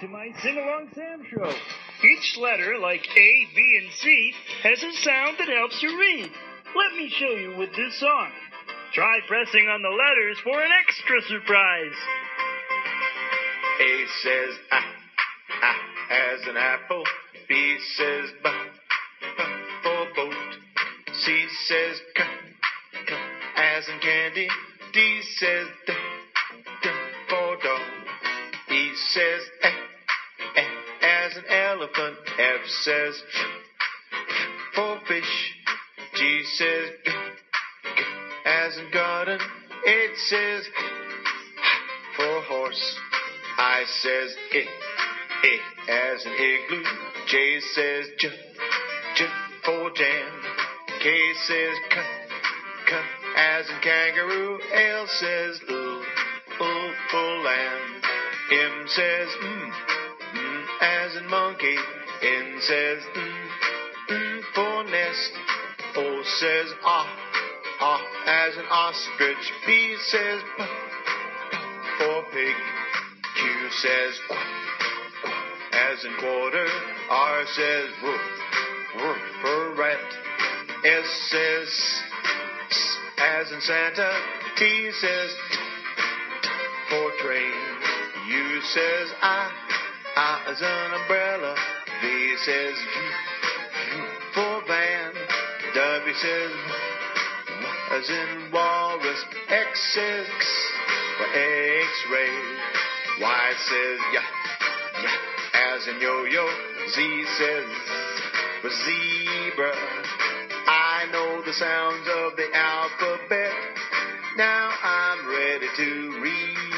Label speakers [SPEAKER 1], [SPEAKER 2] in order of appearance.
[SPEAKER 1] to my Sing Along Sam show.
[SPEAKER 2] Each letter, like A, B, and C, has a sound that helps you read. Let me show you with this song. Try pressing on the letters for an extra surprise.
[SPEAKER 3] A says ah, ah, as an apple. B says ba, ba, for boat. C says k, k, as in candy. D says d, d, for dog. E says an elephant. F says for fish. G says as in garden. H says for horse. I says it, it as an igloo. J says j, j for jam. K says c, c as in kangaroo. L says l, l for lamb. M says mm, mm as in monkey. N says mm, mm for nest. O says ah, ah as in ostrich. B says p, p for pig. Q says quack, quack, as in quarter. R says woof, woof for rat. S says s, as in Santa. T says t, t for train. U says I, As an umbrella. V says for van. W says as in walrus. X says for X-ray. Y says yeah, yeah, as in yo-yo. Z says for zebra. I know the sounds of the alphabet. Now I'm ready to read.